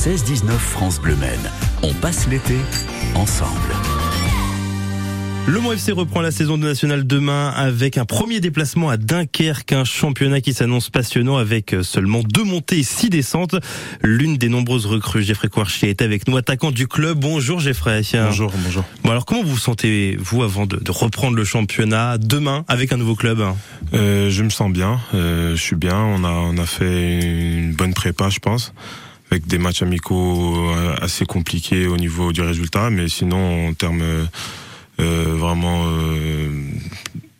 16-19 France Bleu Maine. On passe l'été ensemble. Le Mont FC reprend la saison de National demain avec un premier déplacement à Dunkerque, un championnat qui s'annonce passionnant avec seulement deux montées et six descentes. L'une des nombreuses recrues, Geoffrey Kouarchi, est avec nous, attaquant du club. Bonjour Geoffrey. Bonjour, bonjour. Bon alors comment vous vous sentez, vous, avant de, de reprendre le championnat demain avec un nouveau club? Euh, Je me sens bien, euh, je suis bien. On a, on a fait une bonne prépa, je pense avec des matchs amicaux euh, assez compliqués au niveau du résultat, mais sinon en termes euh, vraiment, euh,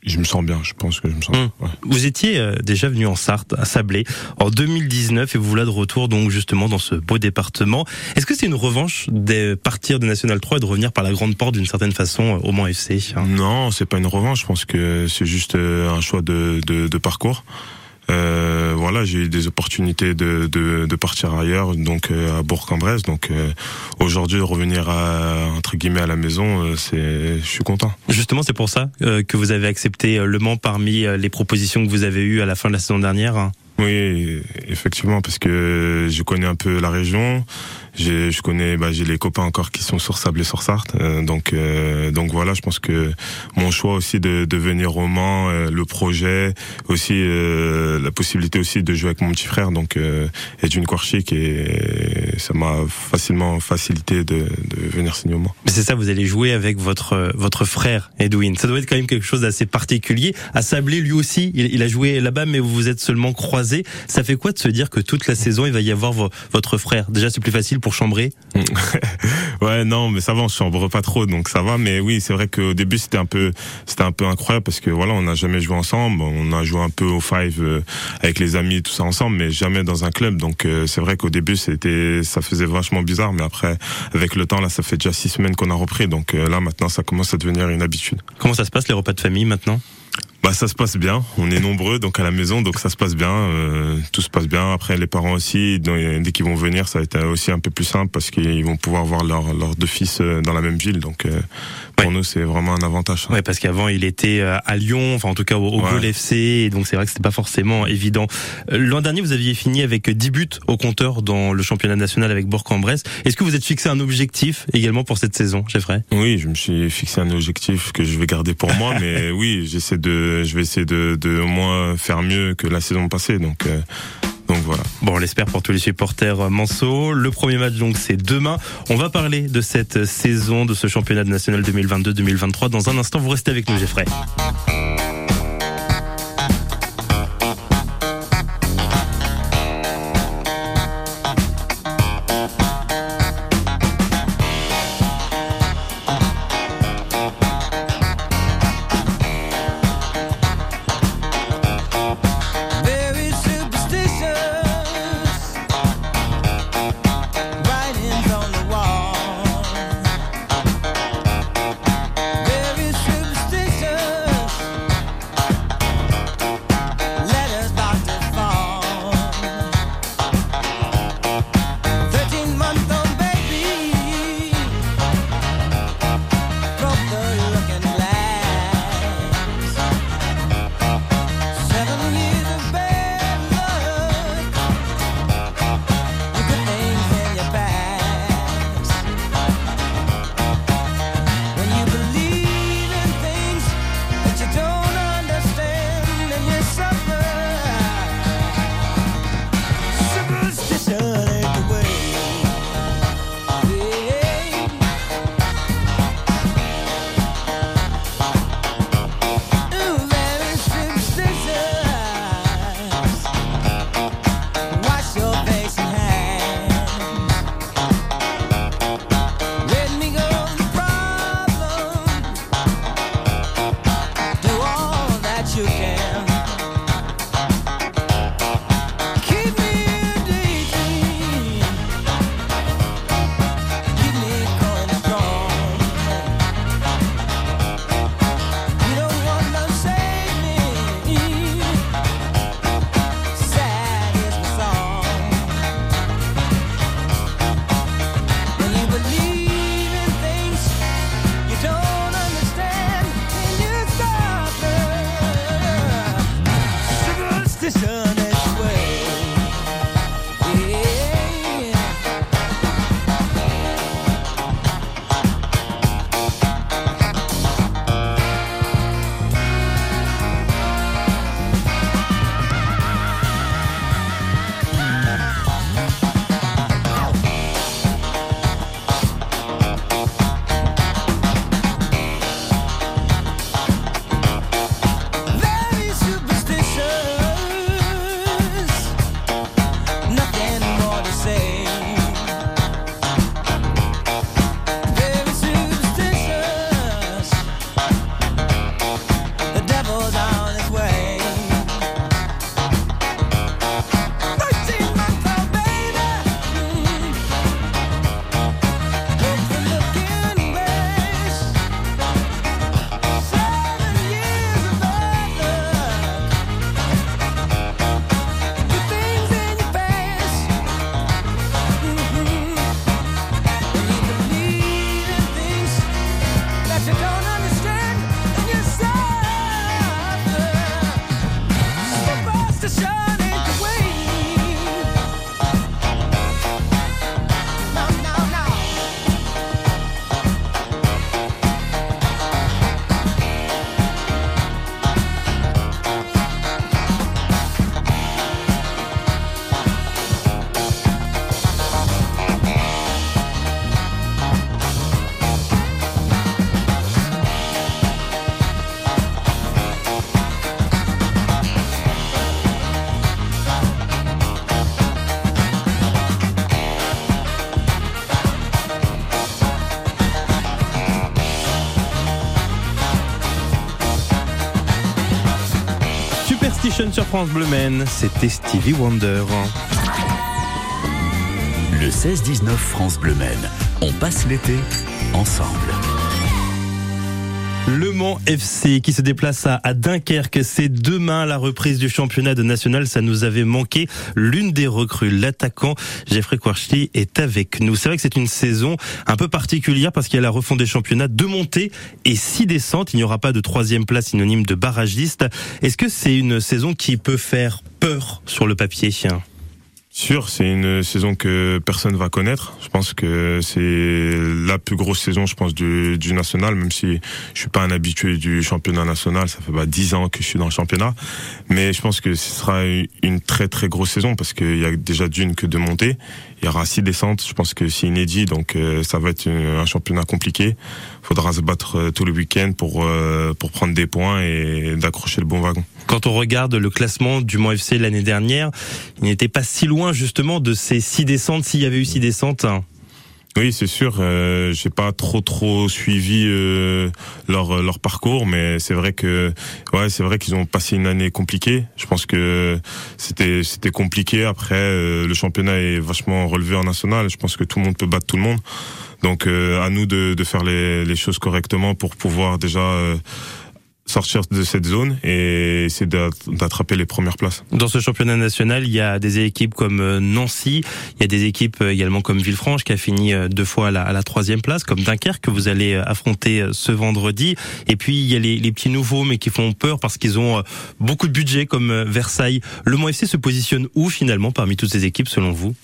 je me sens bien. Je pense que je me sens. Hum. Ouais. Vous étiez déjà venu en Sarthe, à Sablé, en 2019, et vous voilà de retour donc justement dans ce beau département. Est-ce que c'est une revanche de partir de National 3 et de revenir par la grande porte d'une certaine façon au Mans FC Non, c'est pas une revanche. Je pense que c'est juste un choix de, de, de parcours. Euh, voilà, j'ai eu des opportunités de, de, de partir ailleurs, donc euh, à Bourg-en-Bresse. Donc euh, aujourd'hui, revenir à, entre guillemets à la maison, euh, c'est, je suis content. Justement, c'est pour ça que vous avez accepté Le Mans parmi les propositions que vous avez eues à la fin de la saison dernière. Oui, effectivement, parce que je connais un peu la région. J'ai, je connais, bah, j'ai les copains encore qui sont sur Sable et sur Sarthe. Euh, donc, euh, donc voilà, je pense que mon choix aussi de, de venir au Mans, euh, le projet, aussi euh, la possibilité aussi de jouer avec mon petit frère, donc euh, Edwin Kwarchik, et ça m'a facilement facilité de, de venir signer au Mans. Mais c'est ça, vous allez jouer avec votre votre frère Edwin. Ça doit être quand même quelque chose d'assez particulier. À Sablé, lui aussi, il a joué là-bas, mais vous vous êtes seulement croisés. Ça fait quoi de se dire que toute la saison il va y avoir votre frère? Déjà, c'est plus facile pour chambrer Ouais, non, mais ça va, on chambre pas trop, donc ça va. Mais oui, c'est vrai qu'au début c'était un peu, c'était un peu incroyable parce que voilà, on n'a jamais joué ensemble. On a joué un peu au five euh, avec les amis, tout ça ensemble, mais jamais dans un club. Donc euh, c'est vrai qu'au début c'était, ça faisait vachement bizarre, mais après, avec le temps, là, ça fait déjà six semaines qu'on a repris. Donc euh, là, maintenant, ça commence à devenir une habitude. Comment ça se passe les repas de famille maintenant? Bah ça se passe bien. On est nombreux donc à la maison donc ça se passe bien. Euh, tout se passe bien. Après les parents aussi dès qu'ils vont venir ça va être aussi un peu plus simple parce qu'ils vont pouvoir voir leurs deux fils dans la même ville donc euh, pour ouais. nous c'est vraiment un avantage. Ouais parce qu'avant il était à Lyon enfin en tout cas au, au ouais. FC et donc c'est vrai que c'était pas forcément évident. L'an dernier vous aviez fini avec 10 buts au compteur dans le championnat national avec Bourg-en-Bresse. Est-ce que vous êtes fixé un objectif également pour cette saison, Jeffrey? Oui je me suis fixé un objectif que je vais garder pour moi mais oui j'essaie de je vais essayer de, au moins faire mieux que la saison passée. Donc, euh, donc voilà. Bon, on l'espère pour tous les supporters Manceau. Le premier match donc c'est demain. On va parler de cette saison, de ce championnat national 2022-2023 dans un instant. Vous restez avec nous, Jeffrey. sur France Bleu Men, c'était Stevie Wonder. Le 16-19 France Bleu Men. On passe l'été ensemble. Le Mans FC qui se déplace à, Dunkerque, c'est demain la reprise du championnat de national. Ça nous avait manqué. L'une des recrues, l'attaquant Jeffrey Kwarchli, est avec nous. C'est vrai que c'est une saison un peu particulière parce qu'il y a la refonte des championnats, deux montées et six descentes. Il n'y aura pas de troisième place synonyme de barragiste. Est-ce que c'est une saison qui peut faire peur sur le papier? Sûr, c'est une saison que personne va connaître. Je pense que c'est la plus grosse saison, je pense, du, du, national, même si je suis pas un habitué du championnat national. Ça fait bah, 10 ans que je suis dans le championnat. Mais je pense que ce sera une très très grosse saison parce qu'il y a déjà d'une que de montées. Il y aura six descentes. Je pense que c'est inédit, donc euh, ça va être un championnat compliqué. Faudra se battre euh, tout le week-end pour, euh, pour prendre des points et d'accrocher le bon wagon. Quand on regarde le classement du Mont FC l'année dernière, il n'était pas si loin justement de ces six descentes, s'il y avait eu six descentes. Oui, c'est sûr. Euh, j'ai pas trop trop suivi euh, leur leur parcours, mais c'est vrai que ouais, c'est vrai qu'ils ont passé une année compliquée. Je pense que c'était c'était compliqué. Après, euh, le championnat est vachement relevé en national. Je pense que tout le monde peut battre tout le monde. Donc euh, à nous de, de faire les, les choses correctement pour pouvoir déjà sortir de cette zone et essayer d'attraper les premières places. Dans ce championnat national, il y a des équipes comme euh, Nancy, il y a des équipes euh, également comme Villefranche qui a fini euh, deux fois à la, à la troisième place, comme Dunkerque que vous allez affronter ce vendredi. Et puis il y a les, les petits nouveaux mais qui font peur parce qu'ils ont beaucoup de budget comme Versailles. Le Mont FC se positionne où finalement parmi toutes ces équipes selon vous?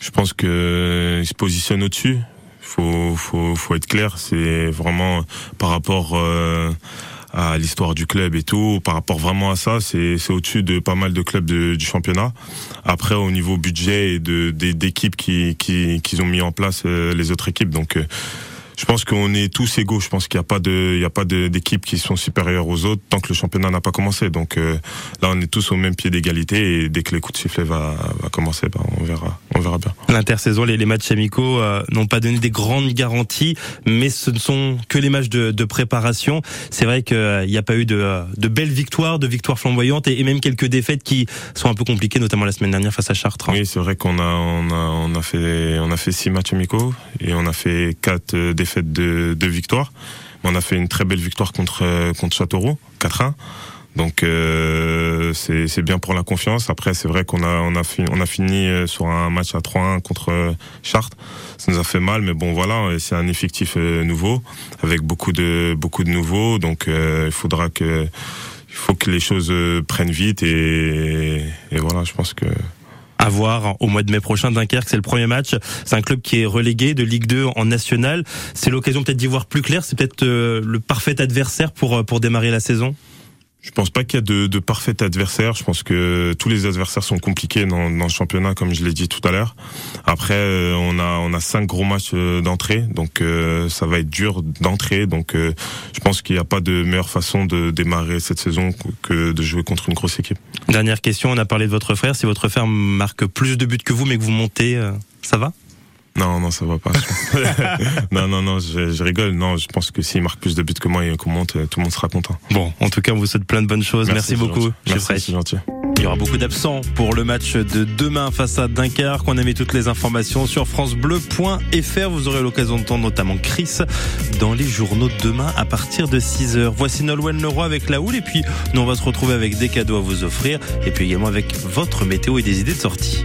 Je pense qu'il se positionne au-dessus. Faut, faut, faut être clair. C'est vraiment par rapport à l'histoire du club et tout. Par rapport vraiment à ça, c'est au-dessus de pas mal de clubs du championnat. Après, au niveau budget et de d'équipes qui, qui, qui ont mis en place euh, les autres équipes, donc euh, je pense qu'on est tous égaux. Je pense qu'il n'y a pas de, il y a pas d'équipes qui sont supérieures aux autres tant que le championnat n'a pas commencé. Donc euh, là, on est tous au même pied d'égalité et dès que les coups de sifflet va, va commencer, bah, on verra, on verra bien. L'intersaison, les, les matchs amicaux euh, n'ont pas donné des grandes garanties, mais ce ne sont que les matchs de, de préparation. C'est vrai qu'il n'y a pas eu de, de belles victoires, de victoires flamboyantes et, et, même quelques défaites qui sont un peu compliquées, notamment la semaine dernière face à Chartres. Oui, c'est vrai qu'on a, on a, on a fait, on a fait six matchs amicaux et on a fait quatre euh, défaites fait de, de victoires. On a fait une très belle victoire contre contre Châteauroux, 4-1. Donc euh, c'est bien pour la confiance. Après c'est vrai qu'on a on a fini, on a fini euh, sur un match à 3-1 contre euh, Chartres. Ça nous a fait mal, mais bon voilà, c'est un effectif euh, nouveau avec beaucoup de beaucoup de nouveaux. Donc il faudra que il faut que les choses prennent vite et, et voilà, je pense que à voir au mois de mai prochain. Dunkerque, c'est le premier match. C'est un club qui est relégué de Ligue 2 en National. C'est l'occasion peut-être d'y voir plus clair. C'est peut-être euh, le parfait adversaire pour euh, pour démarrer la saison. Je pense pas qu'il y a de, de parfait adversaire. Je pense que tous les adversaires sont compliqués dans, dans le championnat, comme je l'ai dit tout à l'heure. Après, euh, on a on a cinq gros matchs euh, d'entrée, donc euh, ça va être dur d'entrer. Donc, je pense qu'il n'y a pas de meilleure façon de démarrer cette saison que de jouer contre une grosse équipe. Dernière question. On a parlé de votre frère. Si votre frère marque plus de buts que vous, mais que vous montez, ça va? Non, non, ça va pas. non, non, non, je, je, rigole. Non, je pense que s'il marque plus de buts que moi et qu'on monte, tout le monde sera content. Bon, en tout cas, on vous souhaite plein de bonnes choses. Merci, Merci beaucoup. Merci, c'est gentil. Il y aura beaucoup d'absents pour le match de demain face à Dunkerque. On a mis toutes les informations sur francebleu.fr. Vous aurez l'occasion d'entendre notamment Chris dans les journaux de demain à partir de 6h. Voici Nolwenn Leroy avec la houle et puis nous on va se retrouver avec des cadeaux à vous offrir et puis également avec votre météo et des idées de sortie.